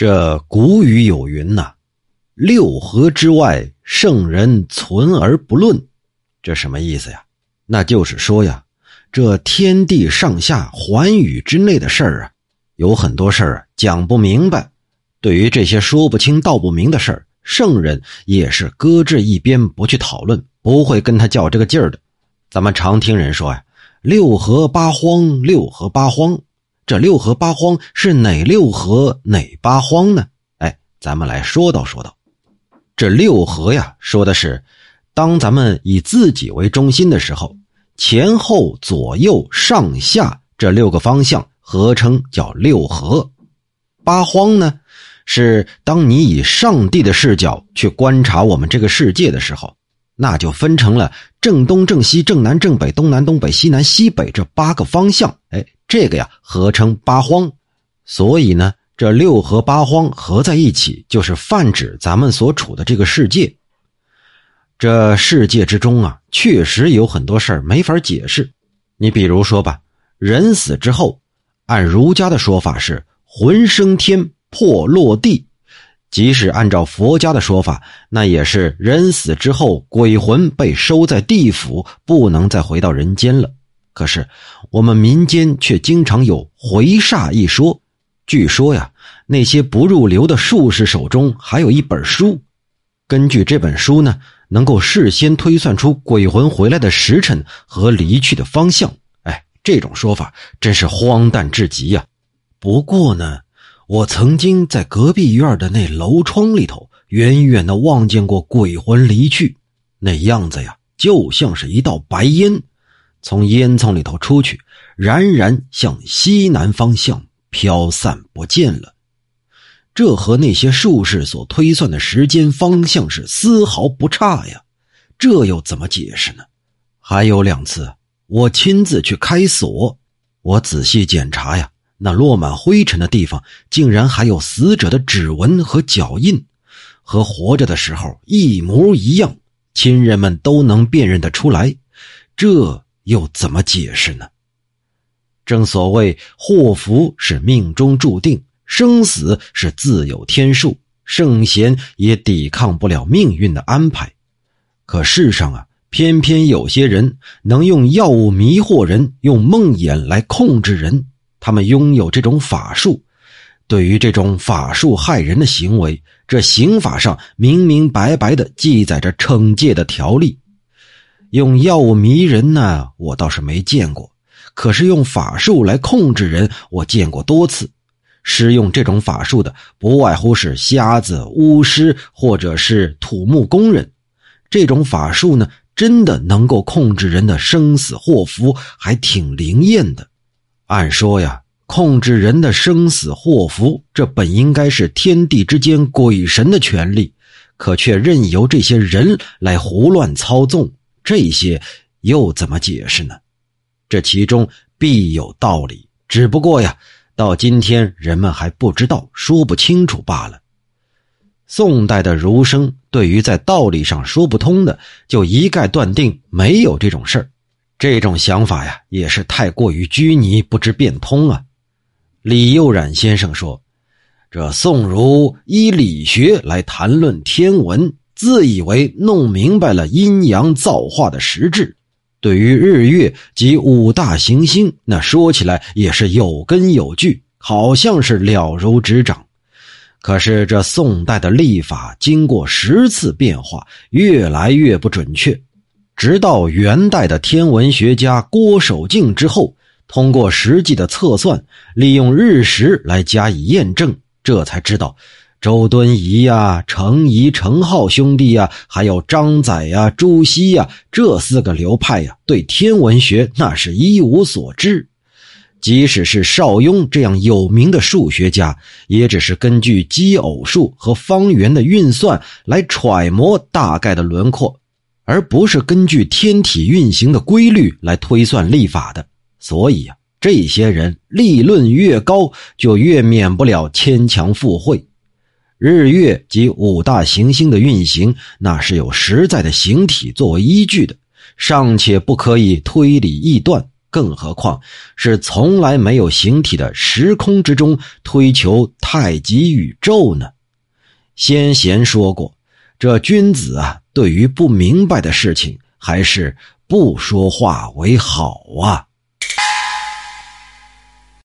这古语有云呐：“六合之外，圣人存而不论。”这什么意思呀？那就是说呀，这天地上下、寰宇之内的事儿啊，有很多事儿啊讲不明白。对于这些说不清道不明的事儿，圣人也是搁置一边不去讨论，不会跟他较这个劲儿的。咱们常听人说呀：“六合八荒，六合八荒。”这六合八荒是哪六合哪八荒呢？哎，咱们来说道说道。这六合呀，说的是当咱们以自己为中心的时候，前后左右上下这六个方向合称叫六合。八荒呢，是当你以上帝的视角去观察我们这个世界的时候，那就分成了正东、正西、正南、正北、东南、东北、西南、西北这八个方向。哎。这个呀，合称八荒，所以呢，这六合八荒合在一起，就是泛指咱们所处的这个世界。这世界之中啊，确实有很多事儿没法解释。你比如说吧，人死之后，按儒家的说法是魂升天，魄落地；即使按照佛家的说法，那也是人死之后，鬼魂被收在地府，不能再回到人间了。可是，我们民间却经常有回煞一说。据说呀，那些不入流的术士手中还有一本书，根据这本书呢，能够事先推算出鬼魂回来的时辰和离去的方向。哎，这种说法真是荒诞至极呀！不过呢，我曾经在隔壁院的那楼窗里头，远远的望见过鬼魂离去，那样子呀，就像是一道白烟。从烟囱里头出去，冉冉向西南方向飘散不见了。这和那些术士所推算的时间方向是丝毫不差呀。这又怎么解释呢？还有两次，我亲自去开锁，我仔细检查呀，那落满灰尘的地方，竟然还有死者的指纹和脚印，和活着的时候一模一样，亲人们都能辨认得出来。这。又怎么解释呢？正所谓祸福是命中注定，生死是自有天数，圣贤也抵抗不了命运的安排。可世上啊，偏偏有些人能用药物迷惑人，用梦魇来控制人。他们拥有这种法术，对于这种法术害人的行为，这刑法上明明白白的记载着惩戒的条例。用药物迷人呢，我倒是没见过；可是用法术来控制人，我见过多次。使用这种法术的，不外乎是瞎子、巫师或者是土木工人。这种法术呢，真的能够控制人的生死祸福，还挺灵验的。按说呀，控制人的生死祸福，这本应该是天地之间鬼神的权利，可却任由这些人来胡乱操纵。这些又怎么解释呢？这其中必有道理，只不过呀，到今天人们还不知道，说不清楚罢了。宋代的儒生对于在道理上说不通的，就一概断定没有这种事儿。这种想法呀，也是太过于拘泥，不知变通啊。李幼冉先生说：“这宋儒依理学来谈论天文。”自以为弄明白了阴阳造化的实质，对于日月及五大行星，那说起来也是有根有据，好像是了如指掌。可是这宋代的历法经过十次变化，越来越不准确。直到元代的天文学家郭守敬之后，通过实际的测算，利用日食来加以验证，这才知道。周敦颐呀、程颐、程颢兄弟呀，还有张载呀、朱熹呀，这四个流派呀，对天文学那是一无所知。即使是邵雍这样有名的数学家，也只是根据奇偶数和方圆的运算来揣摩大概的轮廓，而不是根据天体运行的规律来推算历法的。所以呀，这些人立论越高，就越免不了牵强附会。日月及五大行星的运行，那是有实在的形体作为依据的，尚且不可以推理臆断。更何况是从来没有形体的时空之中推求太极宇宙呢？先贤说过，这君子啊，对于不明白的事情，还是不说话为好啊。